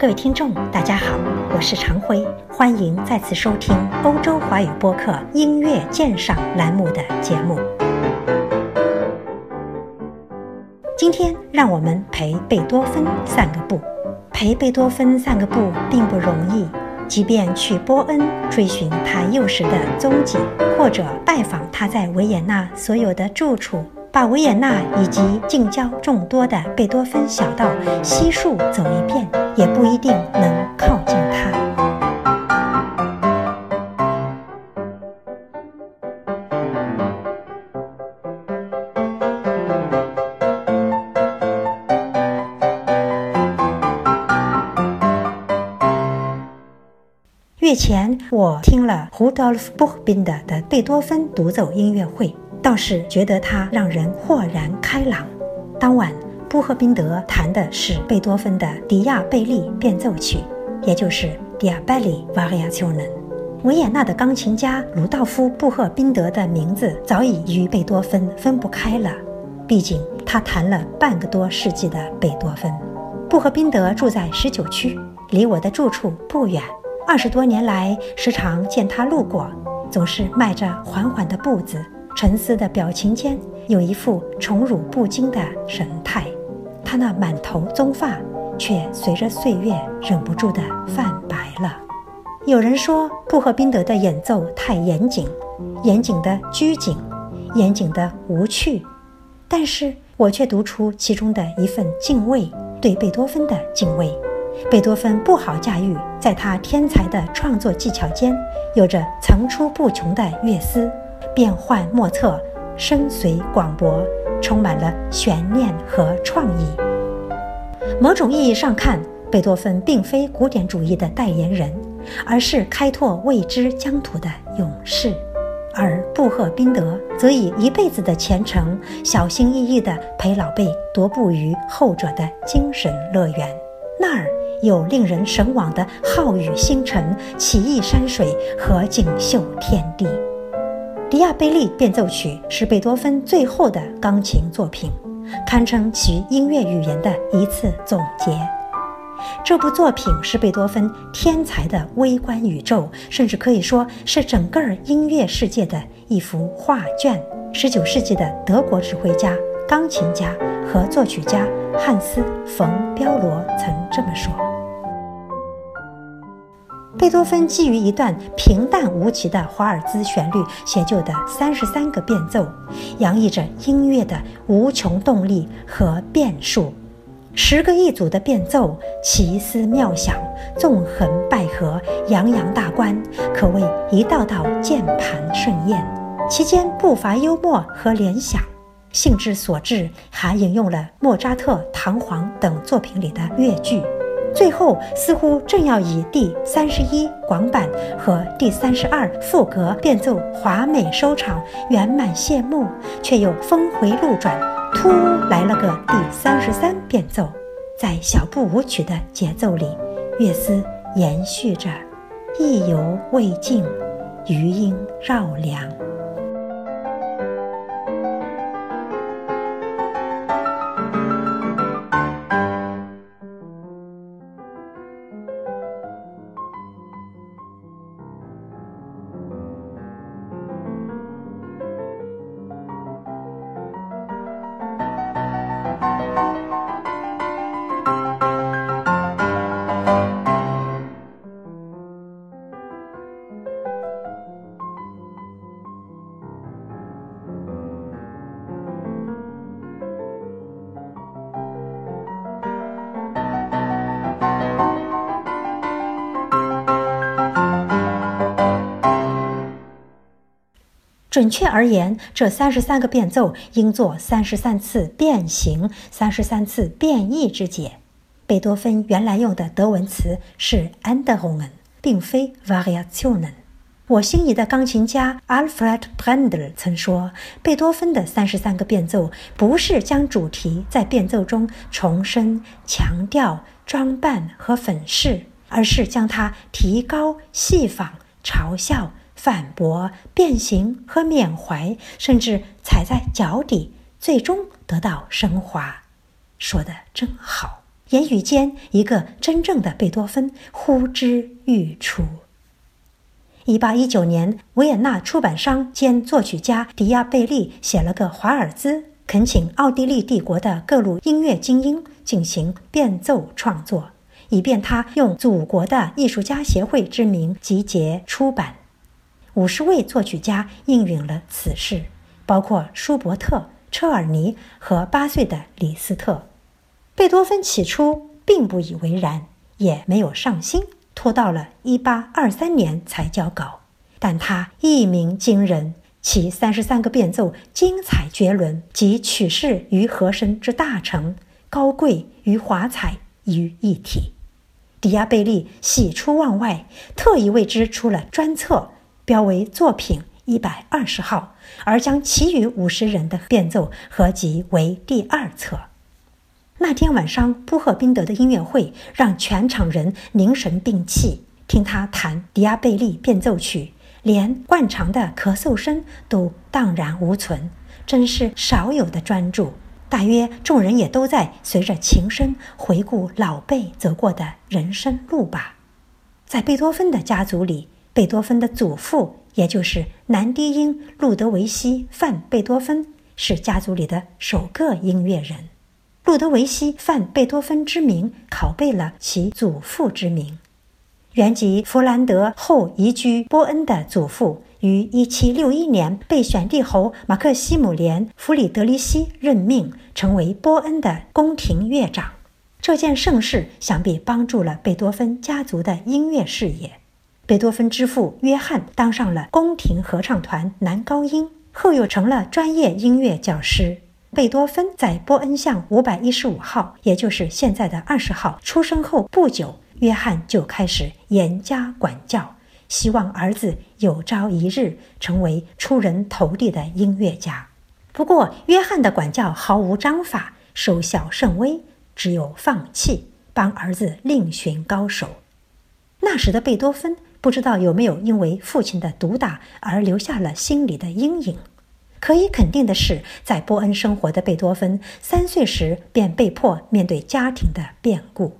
各位听众，大家好，我是常辉，欢迎再次收听欧洲华语播客音乐鉴赏栏目的节目。今天，让我们陪贝多芬散个步。陪贝多芬散个步并不容易，即便去波恩追寻他幼时的踪迹，或者拜访他在维也纳所有的住处。把维也纳以及近郊众多的贝多芬小道悉数走一遍，也不一定能靠近他。月前，我听了 Rudolf Buchbinder 的贝多芬独奏音乐会。倒是觉得他让人豁然开朗。当晚，布赫宾德弹的是贝多芬的《迪亚贝利变奏曲》，也就是《Diabelli Variationen》。维也纳的钢琴家鲁道夫·布赫宾德的名字早已与贝多芬分不开了，毕竟他弹了半个多世纪的贝多芬。布赫宾德住在十九区，离我的住处不远。二十多年来，时常见他路过，总是迈着缓缓的步子。沉思的表情间有一副宠辱不惊的神态，他那满头棕发却随着岁月忍不住的泛白了。有人说布赫宾德的演奏太严谨，严谨的拘谨，严谨的无趣，但是我却读出其中的一份敬畏，对贝多芬的敬畏。贝多芬不好驾驭，在他天才的创作技巧间，有着层出不穷的乐思。变幻莫测，深邃广博，充满了悬念和创意。某种意义上看，贝多芬并非古典主义的代言人，而是开拓未知疆土的勇士；而布赫宾德则以一辈子的虔诚，小心翼翼地陪老辈踱步于后者的精神乐园。那儿有令人神往的浩宇星辰、奇异山水和锦绣天地。《迪亚贝利变奏曲》是贝多芬最后的钢琴作品，堪称其音乐语言的一次总结。这部作品是贝多芬天才的微观宇宙，甚至可以说是整个音乐世界的一幅画卷。19世纪的德国指挥家、钢琴家和作曲家汉斯·冯·彪罗曾这么说。贝多芬基于一段平淡无奇的华尔兹旋律写就的三十三个变奏，洋溢着音乐的无穷动力和变数。十个一组的变奏，奇思妙想，纵横捭阖，洋洋大观，可谓一道道键盘盛宴。其间不乏幽默和联想，兴致所致，还引用了莫扎特《唐璜》等作品里的乐句。最后似乎正要以第三十一广板和第三十二副格变奏华美收场，圆满谢幕，却又峰回路转，突来了个第三十三变奏。在小步舞曲的节奏里，乐思延续着，意犹未尽，余音绕梁。准确而言，这三十三个变奏应作三十三次变形、三十三次变异之解。贝多芬原来用的德文词是 “anderungen”，并非 Variationen。我心仪的钢琴家 Alfred Brendel 曾说，贝多芬的三十三个变奏不是将主题在变奏中重申、强调、装扮和粉饰，而是将它提高、细仿、嘲笑。反驳、变形和缅怀，甚至踩在脚底，最终得到升华。说的真好，言语间，一个真正的贝多芬呼之欲出。一八一九年，维也纳出版商兼作曲家迪亚贝利写了个华尔兹，恳请奥地利帝国的各路音乐精英进行变奏创作，以便他用祖国的艺术家协会之名集结出版。五十位作曲家应允了此事，包括舒伯特、车尔尼和八岁的李斯特。贝多芬起初并不以为然，也没有上心。拖到了一八二三年才交稿，但他一鸣惊人，其三十三个变奏精彩绝伦，集曲式与和声之大成，高贵与华彩于一体。迪亚贝利喜出望外，特意为之出了专册，标为作品一百二十号，而将其余五十人的变奏合集为第二册。那天晚上，布赫宾德的音乐会让全场人凝神屏气，听他弹迪亚贝利变奏曲，连惯常的咳嗽声都荡然无存，真是少有的专注。大约众人也都在随着琴声回顾老辈走过的人生路吧。在贝多芬的家族里，贝多芬的祖父，也就是男低音路德维希·范·贝多芬，是家族里的首个音乐人。路德维希·范·贝多芬之名拷贝了其祖父之名。原籍弗兰德后移居波恩的祖父，于1761年被选帝侯马克西姆连·弗里德里希任命，成为波恩的宫廷乐长。这件盛事想必帮助了贝多芬家族的音乐事业。贝多芬之父约翰当上了宫廷合唱团男高音，后又成了专业音乐教师。贝多芬在波恩巷五百一十五号，也就是现在的二十号出生后不久，约翰就开始严加管教，希望儿子有朝一日成为出人头地的音乐家。不过，约翰的管教毫无章法，收效甚微，只有放弃，帮儿子另寻高手。那时的贝多芬不知道有没有因为父亲的毒打而留下了心里的阴影。可以肯定的是，在波恩生活的贝多芬三岁时便被迫面对家庭的变故。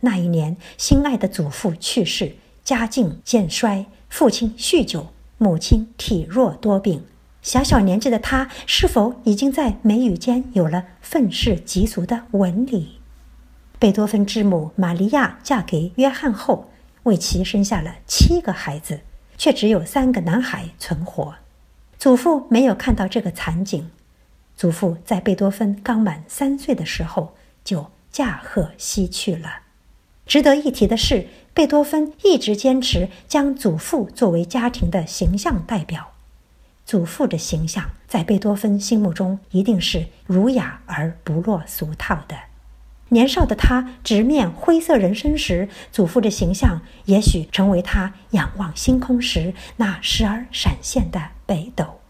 那一年，心爱的祖父去世，家境渐衰，父亲酗酒，母亲体弱多病。小小年纪的他，是否已经在眉宇间有了愤世嫉俗的纹理？贝多芬之母玛利亚嫁给约翰后，为其生下了七个孩子，却只有三个男孩存活。祖父没有看到这个惨景，祖父在贝多芬刚满三岁的时候就驾鹤西去了。值得一提的是，贝多芬一直坚持将祖父作为家庭的形象代表。祖父的形象在贝多芬心目中一定是儒雅而不落俗套的。年少的他直面灰色人生时，祖父的形象也许成为他仰望星空时那时而闪现的。北斗。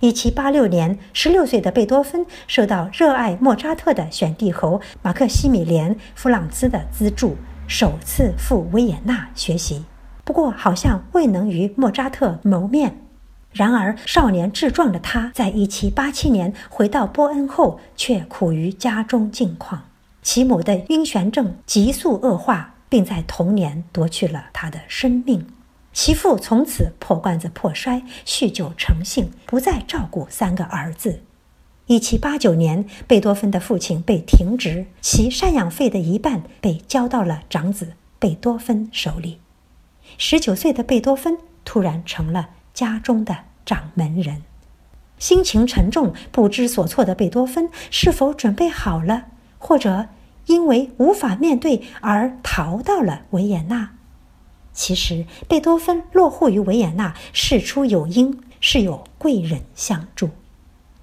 一七八六年，十六岁的贝多芬受到热爱莫扎特的选帝侯马克西米连·弗朗兹的资助，首次赴维也纳学习。不过，好像未能与莫扎特谋面。然而，少年志壮的他，在一七八七年回到波恩后，却苦于家中境况。其母的晕眩症急速恶化，并在同年夺去了他的生命。其父从此破罐子破摔，酗酒成性，不再照顾三个儿子。一七八九年，贝多芬的父亲被停职，其赡养费的一半被交到了长子贝多芬手里。十九岁的贝多芬突然成了家中的掌门人，心情沉重、不知所措的贝多芬是否准备好了，或者因为无法面对而逃到了维也纳？其实，贝多芬落户于维也纳，事出有因，是有贵人相助。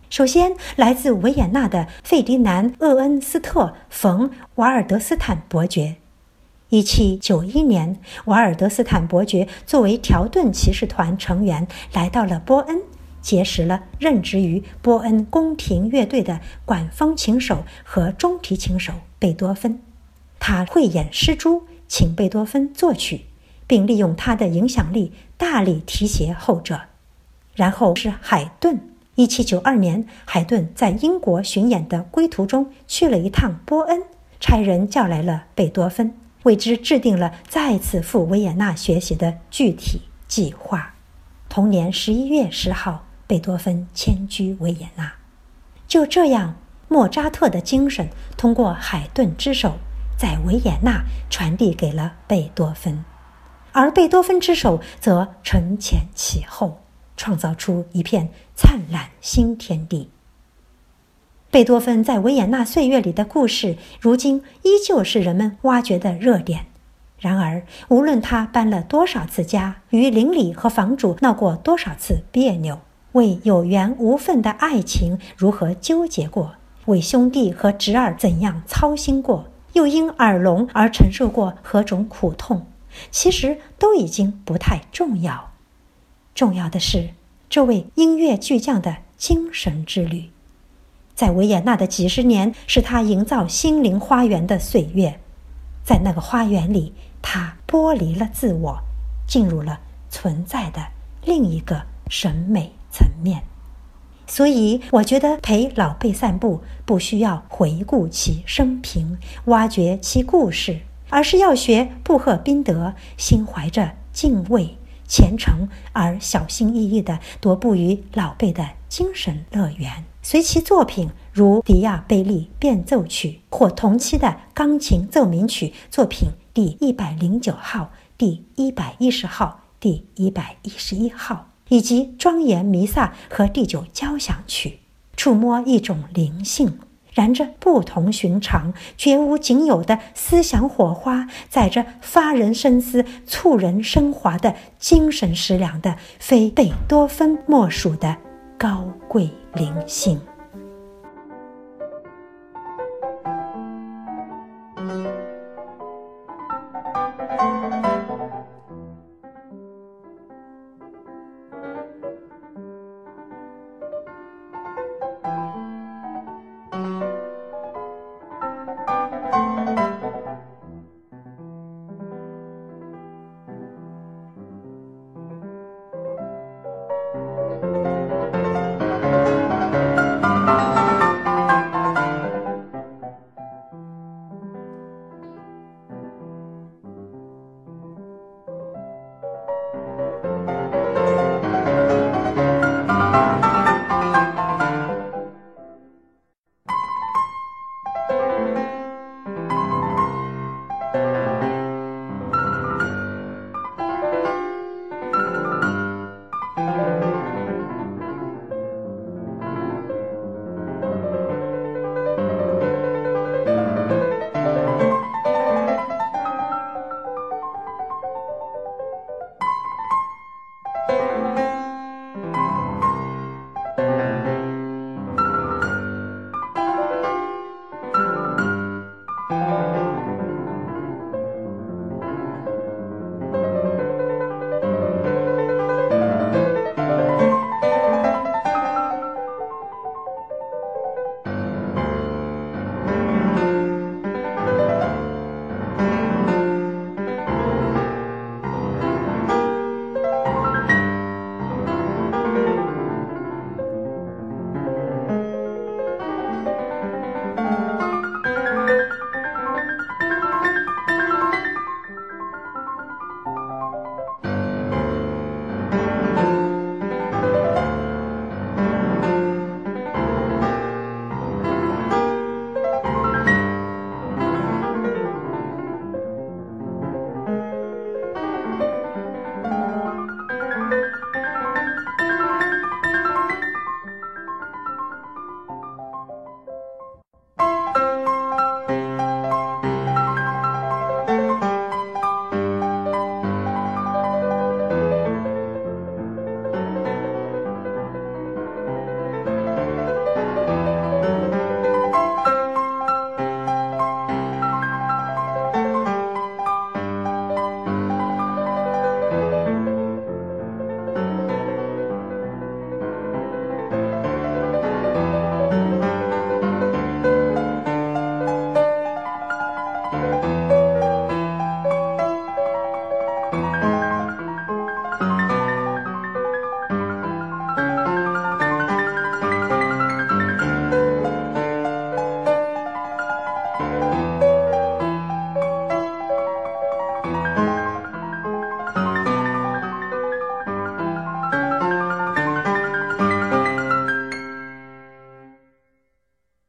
首先，来自维也纳的费迪南·厄恩斯特·冯·瓦尔德斯坦伯爵。1791年，瓦尔德斯坦伯爵作为条顿骑士团成员来到了波恩，结识了任职于波恩宫廷乐队的管风琴手和中提琴手贝多芬。他慧眼识珠，请贝多芬作曲。并利用他的影响力大力提携后者。然后是海顿。一七九二年，海顿在英国巡演的归途中去了一趟波恩，差人叫来了贝多芬，为之制定了再次赴维也纳学习的具体计划。同年十一月十号，贝多芬迁居维也纳。就这样，莫扎特的精神通过海顿之手，在维也纳传递给了贝多芬，而贝多芬之手则承前启后，创造出一片灿烂新天地。贝多芬在维也纳岁月里的故事，如今依旧是人们挖掘的热点。然而，无论他搬了多少次家，与邻里和房主闹过多少次别扭，为有缘无分的爱情如何纠结过，为兄弟和侄儿怎样操心过，又因耳聋而承受过何种苦痛，其实都已经不太重要。重要的是，这位音乐巨匠的精神之旅，在维也纳的几十年，是他营造心灵花园的岁月，在那个花园里。他剥离了自我，进入了存在的另一个审美层面。所以，我觉得陪老辈散步不需要回顾其生平、挖掘其故事，而是要学布赫宾德，心怀着敬畏、虔诚而小心翼翼地踱步于老辈的精神乐园，随其作品如迪亚贝利变奏曲或同期的钢琴奏鸣曲作品。第一百零九号、第一百一十号、第一百一十一号，以及庄严弥撒和第九交响曲，触摸一种灵性，燃着不同寻常、绝无仅有的思想火花，载着发人深思、促人升华的精神食粮的，非贝多芬莫属的高贵灵性。